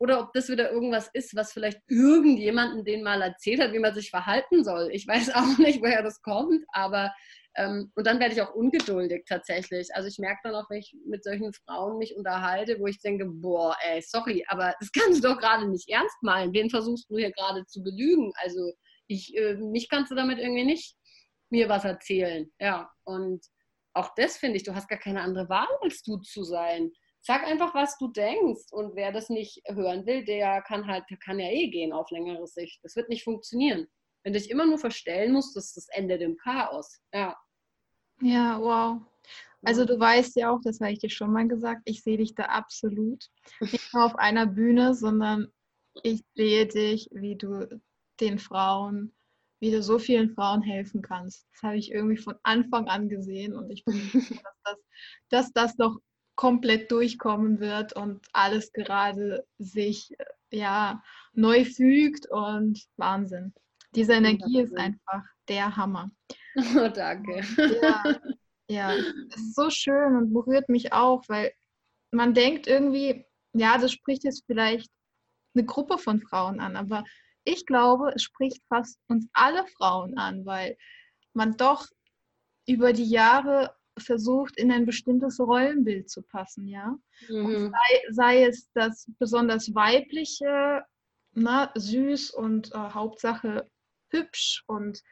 Oder ob das wieder irgendwas ist, was vielleicht irgendjemanden den mal erzählt hat, wie man sich verhalten soll. Ich weiß auch nicht, woher das kommt, aber und dann werde ich auch ungeduldig tatsächlich. Also ich merke dann auch, wenn ich mit solchen Frauen mich unterhalte, wo ich denke, boah, ey, sorry, aber das kannst du doch gerade nicht ernst meinen. Wen versuchst du hier gerade zu belügen? Also ich, äh, mich kannst du damit irgendwie nicht mir was erzählen. Ja, und auch das finde ich, du hast gar keine andere Wahl, als du zu sein. Sag einfach, was du denkst. Und wer das nicht hören will, der kann halt, der kann ja eh gehen auf längere Sicht. Das wird nicht funktionieren. Wenn du dich immer nur verstellen musst, das ist das Ende dem Chaos. Ja. Ja, wow. Also du weißt ja auch, das habe ich dir schon mal gesagt, ich sehe dich da absolut. Nicht nur auf einer Bühne, sondern ich sehe dich, wie du den Frauen, wie du so vielen Frauen helfen kannst. Das habe ich irgendwie von Anfang an gesehen und ich bin froh, dass das, dass das noch komplett durchkommen wird und alles gerade sich ja neu fügt und Wahnsinn. Diese Energie ist einfach der Hammer. Oh, danke. Ja, ja, es ist so schön und berührt mich auch, weil man denkt irgendwie, ja, das spricht jetzt vielleicht eine Gruppe von Frauen an, aber ich glaube, es spricht fast uns alle Frauen an, weil man doch über die Jahre versucht, in ein bestimmtes Rollenbild zu passen, ja. Mhm. Sei, sei, es das besonders weibliche, na, süß und äh, Hauptsache hübsch und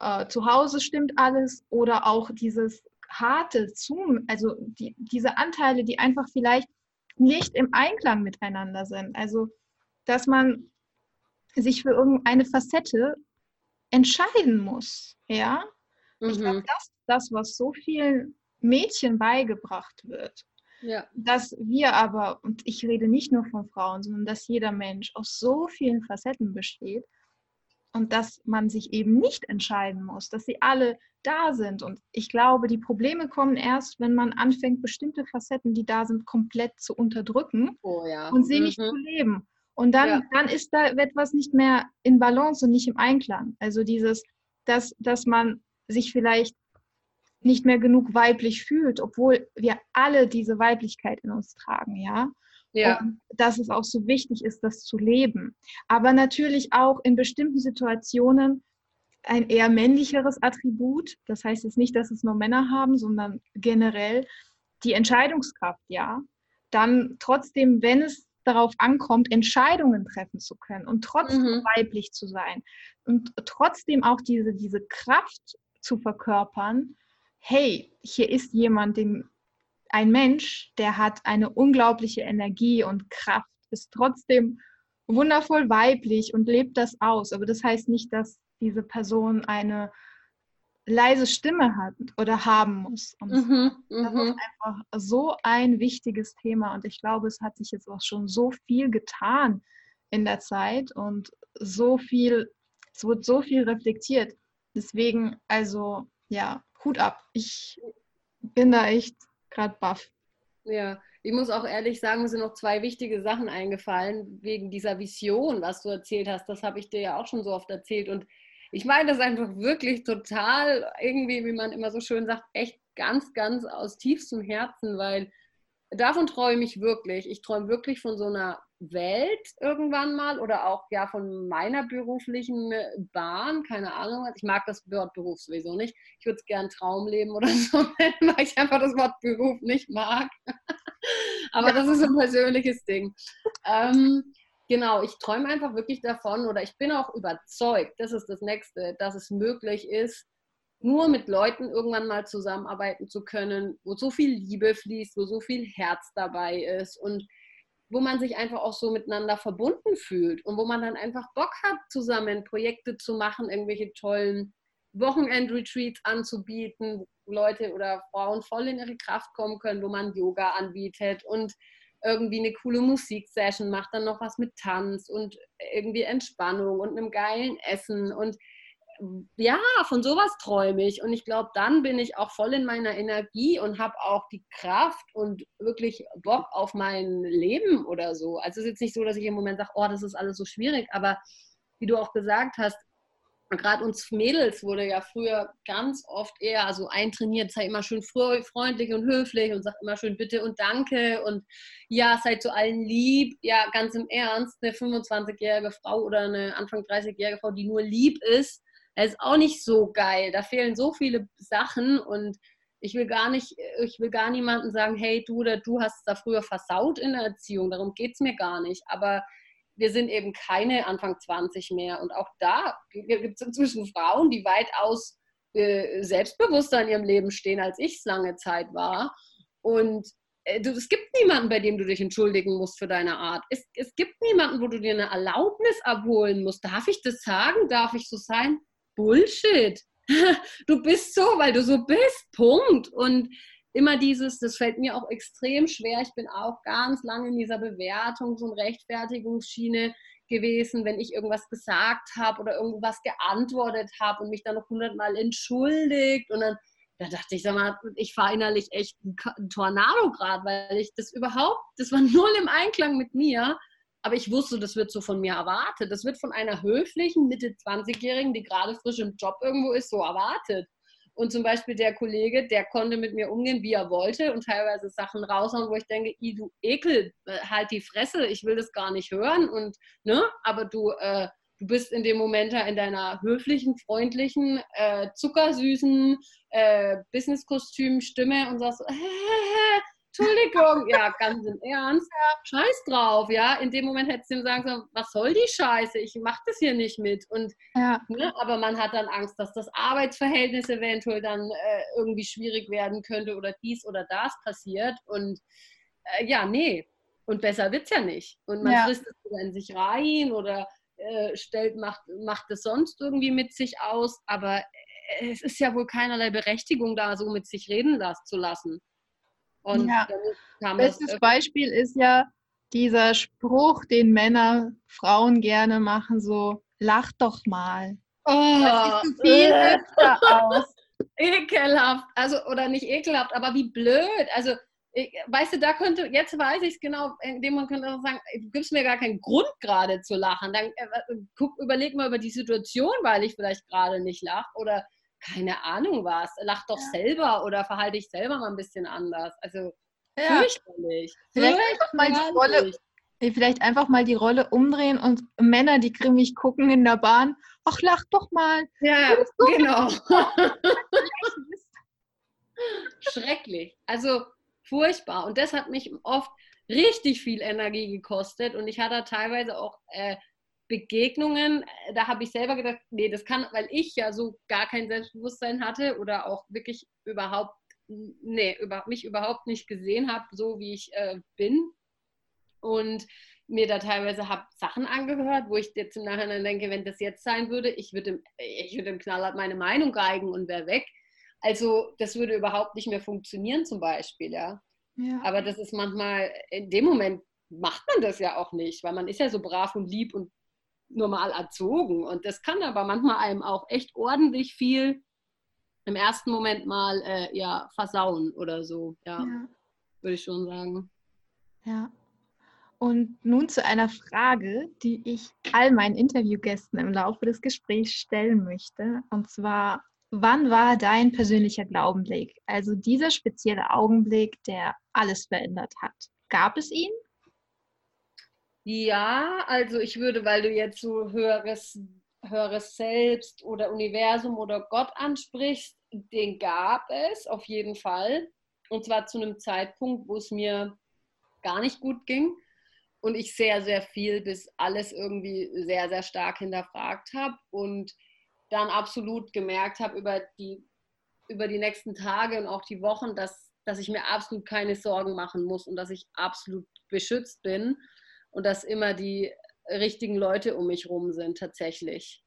äh, zu Hause stimmt alles oder auch dieses harte Zoom, also die, diese Anteile, die einfach vielleicht nicht im Einklang miteinander sind. Also, dass man sich für irgendeine Facette entscheiden muss, ja. Mhm. Ich glaube, das ist das, was so vielen Mädchen beigebracht wird. Ja. Dass wir aber, und ich rede nicht nur von Frauen, sondern dass jeder Mensch aus so vielen Facetten besteht und dass man sich eben nicht entscheiden muss, dass sie alle da sind. Und ich glaube, die Probleme kommen erst, wenn man anfängt, bestimmte Facetten, die da sind, komplett zu unterdrücken oh, ja. und sie mhm. nicht zu leben. Und dann, ja. dann ist da etwas nicht mehr in Balance und nicht im Einklang. Also dieses, dass, dass man sich vielleicht nicht mehr genug weiblich fühlt, obwohl wir alle diese Weiblichkeit in uns tragen, ja. Ja. Und dass es auch so wichtig ist, das zu leben. Aber natürlich auch in bestimmten Situationen ein eher männlicheres Attribut. Das heißt jetzt nicht, dass es nur Männer haben, sondern generell die Entscheidungskraft, ja. Dann trotzdem, wenn es darauf ankommt, Entscheidungen treffen zu können und trotzdem mhm. weiblich zu sein und trotzdem auch diese, diese Kraft zu verkörpern, hey, hier ist jemand, den, ein Mensch, der hat eine unglaubliche Energie und Kraft, ist trotzdem wundervoll weiblich und lebt das aus. Aber das heißt nicht, dass diese Person eine leise Stimme hat oder haben muss. Und mhm, das ist mhm. einfach so ein wichtiges Thema. Und ich glaube, es hat sich jetzt auch schon so viel getan in der Zeit und so viel, es wird so viel reflektiert. Deswegen, also ja, Hut ab. Ich bin da echt gerade baff. Ja, ich muss auch ehrlich sagen, mir sind noch zwei wichtige Sachen eingefallen wegen dieser Vision, was du erzählt hast. Das habe ich dir ja auch schon so oft erzählt. Und ich meine das einfach wirklich total irgendwie, wie man immer so schön sagt, echt ganz, ganz aus tiefstem Herzen, weil davon träume ich wirklich. Ich träume wirklich von so einer Welt irgendwann mal oder auch ja von meiner beruflichen Bahn, keine Ahnung. Ich mag das Wort Beruf sowieso nicht. Ich würde es gern Traumleben oder so nennen, weil ich einfach das Wort Beruf nicht mag. Aber das ist ein persönliches Ding. Ähm, genau, ich träume einfach wirklich davon oder ich bin auch überzeugt, das ist das Nächste, dass es möglich ist, nur mit Leuten irgendwann mal zusammenarbeiten zu können, wo so viel Liebe fließt, wo so viel Herz dabei ist und wo man sich einfach auch so miteinander verbunden fühlt und wo man dann einfach Bock hat, zusammen Projekte zu machen, irgendwelche tollen Wochenend-Retreats anzubieten, wo Leute oder Frauen voll in ihre Kraft kommen können, wo man Yoga anbietet und irgendwie eine coole Musiksession macht, dann noch was mit Tanz und irgendwie Entspannung und einem geilen Essen und ja, von sowas träume ich. Und ich glaube, dann bin ich auch voll in meiner Energie und habe auch die Kraft und wirklich Bock auf mein Leben oder so. Also es ist jetzt nicht so, dass ich im Moment sage, oh, das ist alles so schwierig. Aber wie du auch gesagt hast, gerade uns Mädels wurde ja früher ganz oft eher, also eintrainiert, sei immer schön freundlich und höflich und sagt immer schön bitte und danke und ja, seid zu allen lieb. Ja, ganz im Ernst, eine 25-jährige Frau oder eine Anfang 30-jährige Frau, die nur lieb ist, er ist auch nicht so geil. Da fehlen so viele Sachen und ich will gar nicht, ich will gar niemandem sagen, hey, du oder du hast da früher versaut in der Erziehung. Darum geht es mir gar nicht. Aber wir sind eben keine Anfang 20 mehr. Und auch da gibt es inzwischen Frauen, die weitaus äh, selbstbewusster in ihrem Leben stehen, als ich es lange Zeit war. Und äh, du, es gibt niemanden, bei dem du dich entschuldigen musst für deine Art. Es, es gibt niemanden, wo du dir eine Erlaubnis abholen musst. Darf ich das sagen? Darf ich so sein? Bullshit. Du bist so, weil du so bist. Punkt. Und immer dieses, das fällt mir auch extrem schwer. Ich bin auch ganz lange in dieser Bewertungs- und Rechtfertigungsschiene gewesen, wenn ich irgendwas gesagt habe oder irgendwas geantwortet habe und mich dann noch hundertmal entschuldigt und dann da dachte ich, sag mal, ich fahre innerlich echt ein Tornado gerade, weil ich das überhaupt, das war null im Einklang mit mir aber ich wusste, das wird so von mir erwartet. Das wird von einer höflichen Mitte 20-Jährigen, die gerade frisch im Job irgendwo ist, so erwartet. Und zum Beispiel der Kollege, der konnte mit mir umgehen, wie er wollte und teilweise Sachen raushauen, wo ich denke, du Ekel, äh, halt die Fresse, ich will das gar nicht hören. Und, ne, aber du, äh, du bist in dem Moment da in deiner höflichen, freundlichen, äh, zuckersüßen äh, Businesskostüm-Stimme und sagst, Entschuldigung, ja, ganz im Ernst, scheiß drauf, ja. In dem Moment hättest du ihm sagen sollen, was soll die Scheiße, ich mach das hier nicht mit. Und, ja. ne, aber man hat dann Angst, dass das Arbeitsverhältnis eventuell dann äh, irgendwie schwierig werden könnte oder dies oder das passiert. Und äh, ja, nee. Und besser wird's ja nicht. Und man ja. frisst es wieder in sich rein oder äh, stellt, macht, macht es sonst irgendwie mit sich aus. Aber äh, es ist ja wohl keinerlei Berechtigung da, so mit sich reden zu lassen. Und ja. Bestes es, Beispiel ist ja dieser Spruch, den Männer Frauen gerne machen, so lach doch mal. Oh, das sieht viel äh. öfter aus. Ekelhaft, also oder nicht ekelhaft, aber wie blöd. Also ich, weißt du, da könnte, jetzt weiß ich es genau, indem man könnte sagen, du gibst mir gar keinen Grund gerade zu lachen. Dann äh, guck, überleg mal über die Situation, weil ich vielleicht gerade nicht lache. Oder keine Ahnung was, lach doch ja. selber oder verhalte dich selber mal ein bisschen anders. Also ja. fürchterlich. Vielleicht einfach, mal die Rolle, vielleicht einfach mal die Rolle umdrehen und Männer, die grimmig gucken in der Bahn, ach, lach doch mal. Ja, genau. Schrecklich. Also furchtbar. Und das hat mich oft richtig viel Energie gekostet und ich hatte teilweise auch äh, Begegnungen, äh, da habe ich selber gedacht, nee, das kann, weil ich ja so gar kein Selbstbewusstsein hatte oder auch wirklich überhaupt, nee, über, mich überhaupt nicht gesehen habe, so wie ich äh, bin. Und mir da teilweise habe Sachen angehört, wo ich jetzt im Nachhinein denke, wenn das jetzt sein würde, ich würde im, ich würde im Knallhart meine Meinung geigen und wäre weg. Also das würde überhaupt nicht mehr funktionieren zum Beispiel, ja. ja. Aber das ist manchmal, in dem Moment macht man das ja auch nicht, weil man ist ja so brav und lieb und normal erzogen. Und das kann aber manchmal einem auch echt ordentlich viel im ersten Moment mal äh, ja, versauen oder so. Ja, ja. würde ich schon sagen. Ja. Und nun zu einer Frage, die ich all meinen Interviewgästen im Laufe des Gesprächs stellen möchte. Und zwar, wann war dein persönlicher Glaubenblick? Also dieser spezielle Augenblick, der alles verändert hat. Gab es ihn? Ja, also ich würde, weil du jetzt so höheres, höheres Selbst oder Universum oder Gott ansprichst, den gab es auf jeden Fall. Und zwar zu einem Zeitpunkt, wo es mir gar nicht gut ging und ich sehr, sehr viel bis alles irgendwie sehr, sehr stark hinterfragt habe und dann absolut gemerkt habe über die, über die nächsten Tage und auch die Wochen, dass, dass ich mir absolut keine Sorgen machen muss und dass ich absolut beschützt bin und dass immer die richtigen Leute um mich rum sind tatsächlich.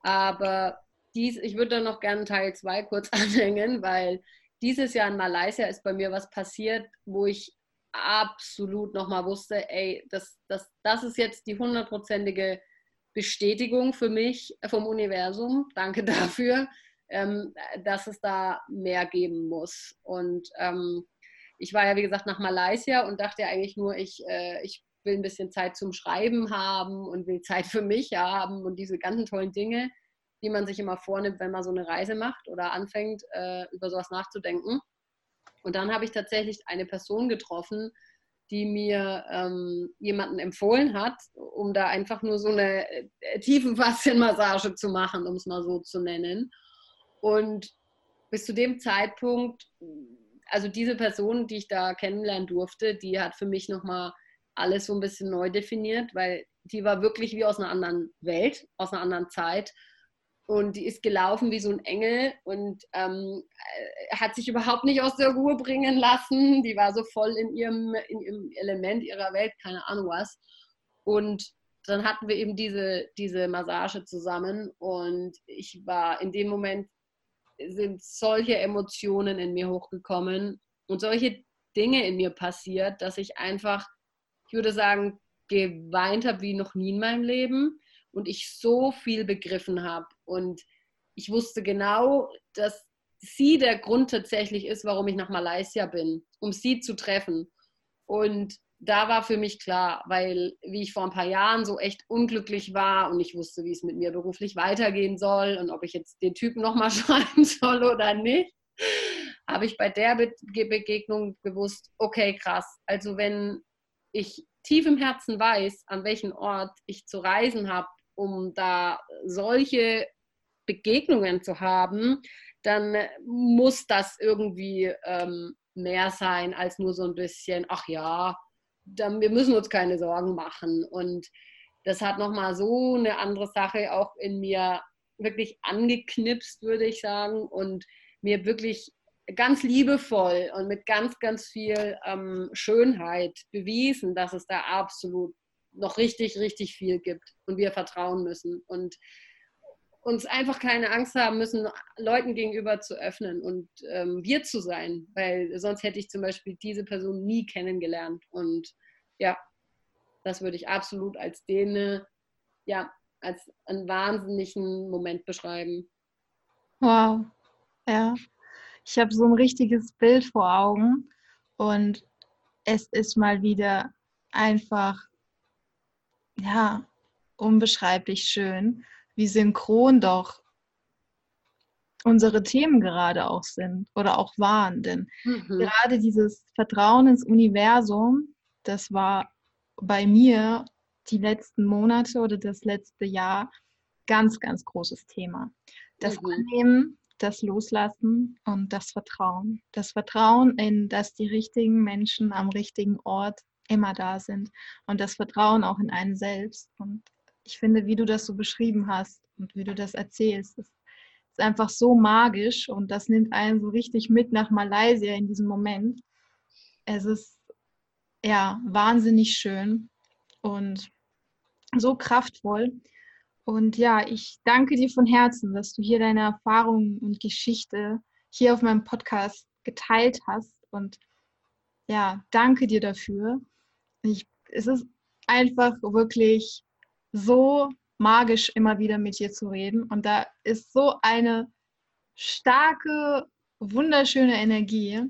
Aber dies, ich würde da noch gerne Teil 2 kurz anhängen, weil dieses Jahr in Malaysia ist bei mir was passiert, wo ich absolut nochmal wusste, ey, das, das, das ist jetzt die hundertprozentige Bestätigung für mich vom Universum. Danke dafür, ähm, dass es da mehr geben muss. Und ähm, ich war ja, wie gesagt, nach Malaysia und dachte eigentlich nur, ich, äh, ich will ein bisschen Zeit zum Schreiben haben und will Zeit für mich haben und diese ganzen tollen Dinge, die man sich immer vornimmt, wenn man so eine Reise macht oder anfängt, äh, über sowas nachzudenken. Und dann habe ich tatsächlich eine Person getroffen, die mir ähm, jemanden empfohlen hat, um da einfach nur so eine äh, Tiefenfaszienmassage zu machen, um es mal so zu nennen. Und bis zu dem Zeitpunkt, also diese Person, die ich da kennenlernen durfte, die hat für mich nochmal alles so ein bisschen neu definiert, weil die war wirklich wie aus einer anderen Welt, aus einer anderen Zeit. Und die ist gelaufen wie so ein Engel und ähm, äh, hat sich überhaupt nicht aus der Ruhe bringen lassen. Die war so voll in ihrem, in ihrem Element ihrer Welt, keine Ahnung was. Und dann hatten wir eben diese, diese Massage zusammen und ich war in dem Moment, sind solche Emotionen in mir hochgekommen und solche Dinge in mir passiert, dass ich einfach ich würde sagen, geweint habe wie noch nie in meinem Leben und ich so viel begriffen habe. Und ich wusste genau, dass sie der Grund tatsächlich ist, warum ich nach Malaysia bin, um sie zu treffen. Und da war für mich klar, weil wie ich vor ein paar Jahren so echt unglücklich war und ich wusste, wie es mit mir beruflich weitergehen soll und ob ich jetzt den Typen nochmal schreiben soll oder nicht, habe ich bei der Begegnung gewusst, okay, krass. Also wenn ich tief im Herzen weiß, an welchen Ort ich zu reisen habe um da solche Begegnungen zu haben, dann muss das irgendwie ähm, mehr sein als nur so ein bisschen, ach ja, dann, wir müssen uns keine Sorgen machen. Und das hat nochmal so eine andere Sache auch in mir wirklich angeknipst, würde ich sagen, und mir wirklich ganz liebevoll und mit ganz, ganz viel ähm, Schönheit bewiesen, dass es da absolut noch richtig, richtig viel gibt und wir vertrauen müssen und uns einfach keine Angst haben müssen, Leuten gegenüber zu öffnen und ähm, wir zu sein, weil sonst hätte ich zum Beispiel diese Person nie kennengelernt und ja, das würde ich absolut als den, ja, als einen wahnsinnigen Moment beschreiben. Wow, ja. Ich habe so ein richtiges Bild vor Augen und es ist mal wieder einfach, ja, unbeschreiblich schön, wie synchron doch unsere Themen gerade auch sind oder auch waren. Denn mhm. gerade dieses Vertrauen ins Universum, das war bei mir die letzten Monate oder das letzte Jahr ganz, ganz großes Thema. Das mhm. Annehmen, das Loslassen und das Vertrauen. Das Vertrauen in, dass die richtigen Menschen am richtigen Ort immer da sind und das Vertrauen auch in einen selbst. Und ich finde, wie du das so beschrieben hast und wie du das erzählst, ist, ist einfach so magisch und das nimmt einen so richtig mit nach Malaysia in diesem Moment. Es ist ja, wahnsinnig schön und so kraftvoll. Und ja, ich danke dir von Herzen, dass du hier deine Erfahrungen und Geschichte hier auf meinem Podcast geteilt hast. Und ja, danke dir dafür. Ich, es ist einfach wirklich so magisch, immer wieder mit dir zu reden. Und da ist so eine starke, wunderschöne Energie.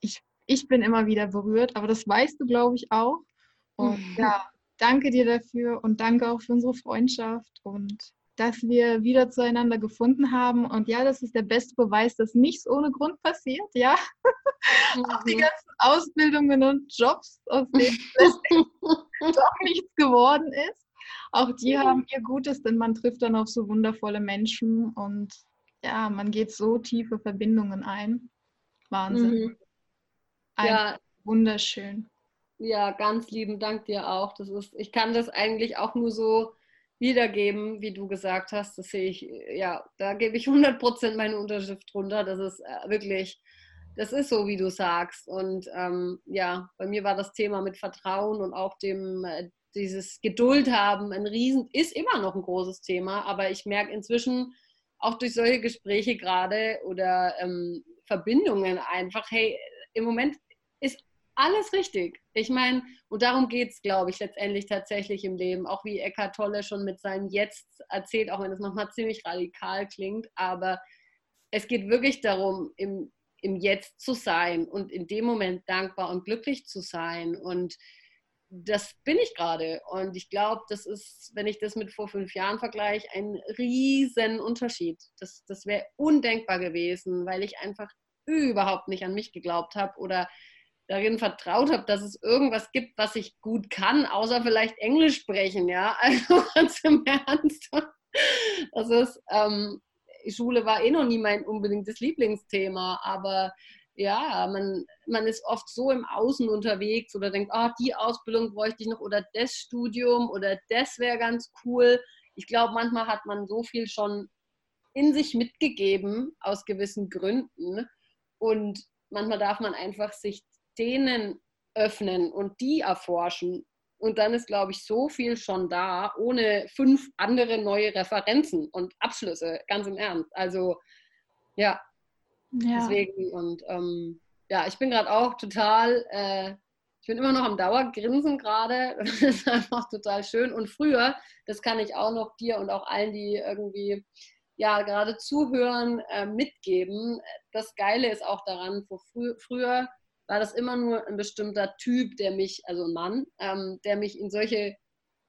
Ich ich bin immer wieder berührt, aber das weißt du, glaube ich, auch. Und mhm. ja, danke dir dafür und danke auch für unsere Freundschaft und dass wir wieder zueinander gefunden haben. Und ja, das ist der beste Beweis, dass nichts ohne Grund passiert, ja. Mhm. auch die ganzen Ausbildungen und Jobs, aus denen doch nichts geworden ist. Auch die mhm. haben ihr Gutes, denn man trifft dann auf so wundervolle Menschen und ja, man geht so tiefe Verbindungen ein. Wahnsinn. Mhm. Ja. Wunderschön. Ja, ganz lieben Dank dir auch. Das ist, ich kann das eigentlich auch nur so wiedergeben, wie du gesagt hast. Das sehe ich, ja, da gebe ich 100% meine Unterschrift drunter. Das ist äh, wirklich, das ist so, wie du sagst. Und ähm, ja, bei mir war das Thema mit Vertrauen und auch dem, äh, dieses Geduld haben ein Riesen, ist immer noch ein großes Thema, aber ich merke inzwischen auch durch solche Gespräche gerade oder ähm, Verbindungen einfach, hey, im Moment ist alles richtig. Ich meine, und darum geht es, glaube ich, letztendlich tatsächlich im Leben. Auch wie Eckhart Tolle schon mit seinem Jetzt erzählt, auch wenn es nochmal ziemlich radikal klingt. Aber es geht wirklich darum, im, im Jetzt zu sein und in dem Moment dankbar und glücklich zu sein. Und das bin ich gerade. Und ich glaube, das ist, wenn ich das mit vor fünf Jahren vergleiche, ein riesen Unterschied. Das, das wäre undenkbar gewesen, weil ich einfach überhaupt nicht an mich geglaubt habe oder darin vertraut habe, dass es irgendwas gibt, was ich gut kann, außer vielleicht Englisch sprechen, ja. Also ganz im Ernst. Das ist, ähm, Schule war eh noch nie mein unbedingtes Lieblingsthema, aber ja, man, man ist oft so im Außen unterwegs oder denkt, oh, die Ausbildung bräuchte ich noch oder das Studium oder das wäre ganz cool. Ich glaube, manchmal hat man so viel schon in sich mitgegeben aus gewissen Gründen und manchmal darf man einfach sich denen öffnen und die erforschen. Und dann ist, glaube ich, so viel schon da, ohne fünf andere neue Referenzen und Abschlüsse, ganz im Ernst. Also ja, ja. deswegen und ähm, ja, ich bin gerade auch total, äh, ich bin immer noch am Dauergrinsen gerade. Das ist einfach total schön. Und früher, das kann ich auch noch dir und auch allen, die irgendwie ja gerade zuhören, äh, mitgeben. Das Geile ist auch daran, wo frü früher war das immer nur ein bestimmter Typ, der mich, also ein Mann, ähm, der mich in solche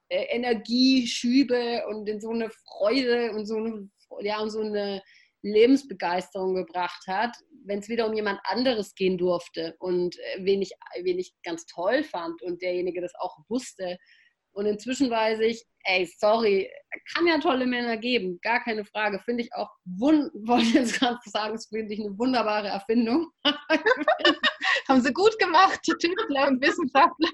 äh, Energieschübe und in so eine Freude und so eine, ja, und so eine Lebensbegeisterung gebracht hat, wenn es wieder um jemand anderes gehen durfte und äh, wen, ich, wen ich ganz toll fand und derjenige das auch wusste. Und inzwischen weiß ich, ey, sorry, kann ja tolle Männer geben, gar keine Frage. Finde ich auch, wollte jetzt gerade sagen, finde ich eine wunderbare Erfindung. Haben sie gut gemacht, die Tüftler und Wissenschaftler.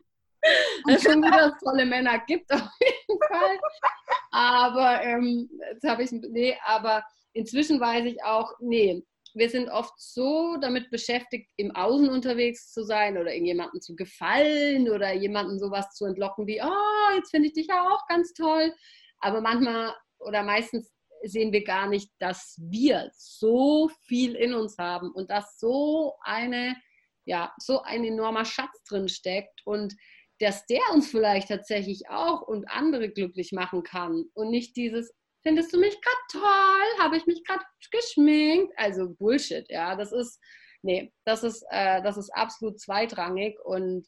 Das dass es tolle Männer gibt, auf jeden Fall. Aber ähm, jetzt habe ich nee, aber inzwischen weiß ich auch, nee, wir sind oft so damit beschäftigt, im Außen unterwegs zu sein oder irgendjemandem zu gefallen oder jemandem sowas zu entlocken wie, oh, jetzt finde ich dich ja auch ganz toll. Aber manchmal oder meistens sehen wir gar nicht, dass wir so viel in uns haben und dass so eine, ja, so ein enormer Schatz drin steckt und dass der uns vielleicht tatsächlich auch und andere glücklich machen kann und nicht dieses, findest du mich gerade toll? Habe ich mich gerade geschminkt? Also Bullshit, ja. Das ist, nee, das ist, äh, das ist absolut zweitrangig und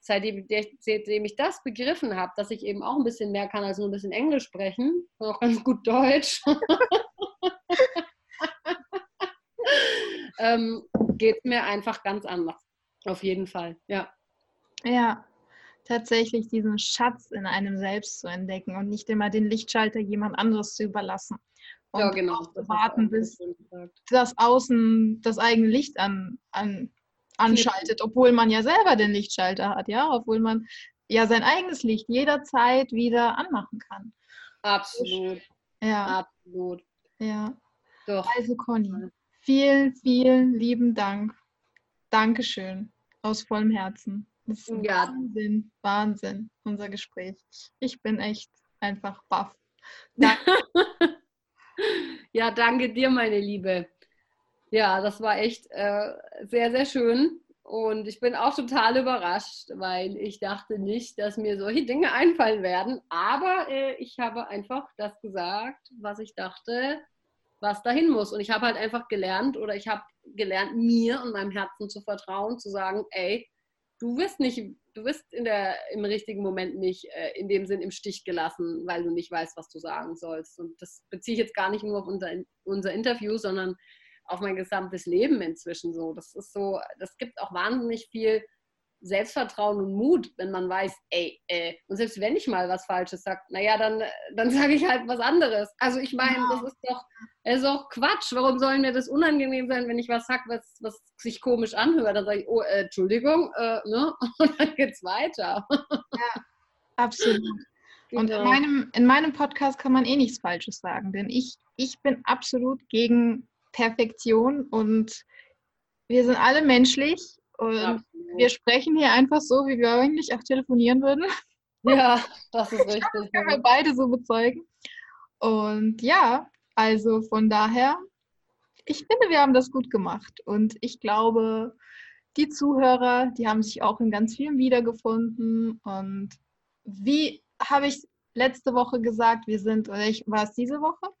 seitdem, seitdem ich das begriffen habe, dass ich eben auch ein bisschen mehr kann als nur ein bisschen Englisch sprechen, auch ganz gut Deutsch, ähm, geht mir einfach ganz anders. Auf jeden Fall, ja. Ja, tatsächlich diesen Schatz in einem selbst zu entdecken und nicht immer den Lichtschalter jemand anderes zu überlassen. Und ja, genau. Zu warten, bis das Außen das eigene Licht an, an, anschaltet, obwohl man ja selber den Lichtschalter hat, ja, obwohl man ja sein eigenes Licht jederzeit wieder anmachen kann. Absolut. Ja. Absolut. Ja. Doch. Also Conny, vielen, vielen lieben Dank. Dankeschön aus vollem Herzen. Das ist ja. Wahnsinn, Wahnsinn, unser Gespräch. Ich bin echt einfach baff. ja, danke dir, meine Liebe. Ja, das war echt äh, sehr, sehr schön. Und ich bin auch total überrascht, weil ich dachte nicht, dass mir solche Dinge einfallen werden. Aber äh, ich habe einfach das gesagt, was ich dachte, was dahin muss. Und ich habe halt einfach gelernt oder ich habe gelernt, mir und meinem Herzen zu vertrauen, zu sagen, ey, du wirst nicht, du wirst in der, im richtigen Moment nicht äh, in dem Sinn im Stich gelassen, weil du nicht weißt, was du sagen sollst. Und das beziehe ich jetzt gar nicht nur auf unser, unser Interview, sondern auf mein gesamtes Leben inzwischen so. Das ist so, das gibt auch wahnsinnig viel Selbstvertrauen und Mut, wenn man weiß, ey, äh, und selbst wenn ich mal was Falsches sage, naja, dann, dann sage ich halt was anderes. Also ich meine, das ist doch, das ist doch Quatsch. Warum soll mir das unangenehm sein, wenn ich was sage, was, was sich komisch anhört? Dann sage ich, oh, äh, Entschuldigung, äh, ne? Und dann geht's weiter. Ja, absolut. Und in genau. meinem, in meinem Podcast kann man eh nichts Falsches sagen, denn ich, ich bin absolut gegen Perfektion und wir sind alle menschlich und Absolut. wir sprechen hier einfach so, wie wir eigentlich auch telefonieren würden. Ja, das ist richtig. Das können wir beide so bezeugen. Und ja, also von daher, ich finde, wir haben das gut gemacht. Und ich glaube, die Zuhörer, die haben sich auch in ganz vielen wiedergefunden. Und wie habe ich letzte Woche gesagt, wir sind, oder ich, war es diese Woche?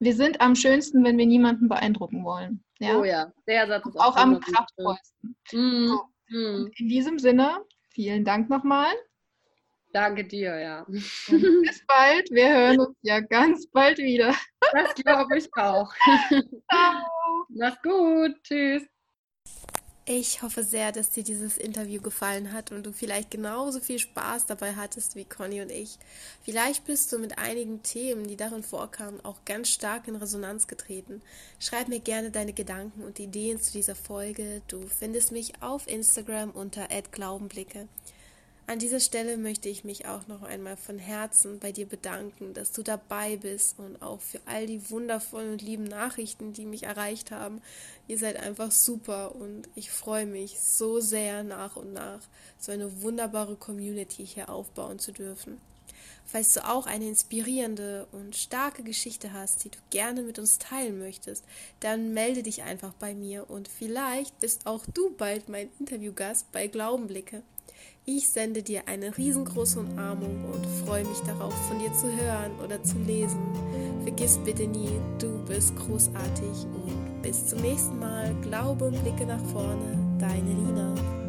Wir sind am schönsten, wenn wir niemanden beeindrucken wollen. Ja? Oh ja, der Satz ist auch, auch am kraftvollsten. Mm, so. mm. In diesem Sinne, vielen Dank nochmal. Danke dir, ja. Und bis bald. Wir hören uns ja ganz bald wieder. Das glaube ich auch. Ciao. Mach's gut. Tschüss. Ich hoffe sehr, dass dir dieses Interview gefallen hat und du vielleicht genauso viel Spaß dabei hattest wie Conny und ich. Vielleicht bist du mit einigen Themen, die darin vorkamen, auch ganz stark in Resonanz getreten. Schreib mir gerne deine Gedanken und Ideen zu dieser Folge. Du findest mich auf Instagram unter @glaubenblicke. An dieser Stelle möchte ich mich auch noch einmal von Herzen bei dir bedanken, dass du dabei bist und auch für all die wundervollen und lieben Nachrichten, die mich erreicht haben. Ihr seid einfach super und ich freue mich so sehr nach und nach, so eine wunderbare Community hier aufbauen zu dürfen. Falls du auch eine inspirierende und starke Geschichte hast, die du gerne mit uns teilen möchtest, dann melde dich einfach bei mir und vielleicht bist auch du bald mein Interviewgast bei Glaubenblicke. Ich sende dir eine riesengroße Umarmung und freue mich darauf, von dir zu hören oder zu lesen. Vergiss bitte nie, du bist großartig und bis zum nächsten Mal. Glaube und blicke nach vorne, deine Lina.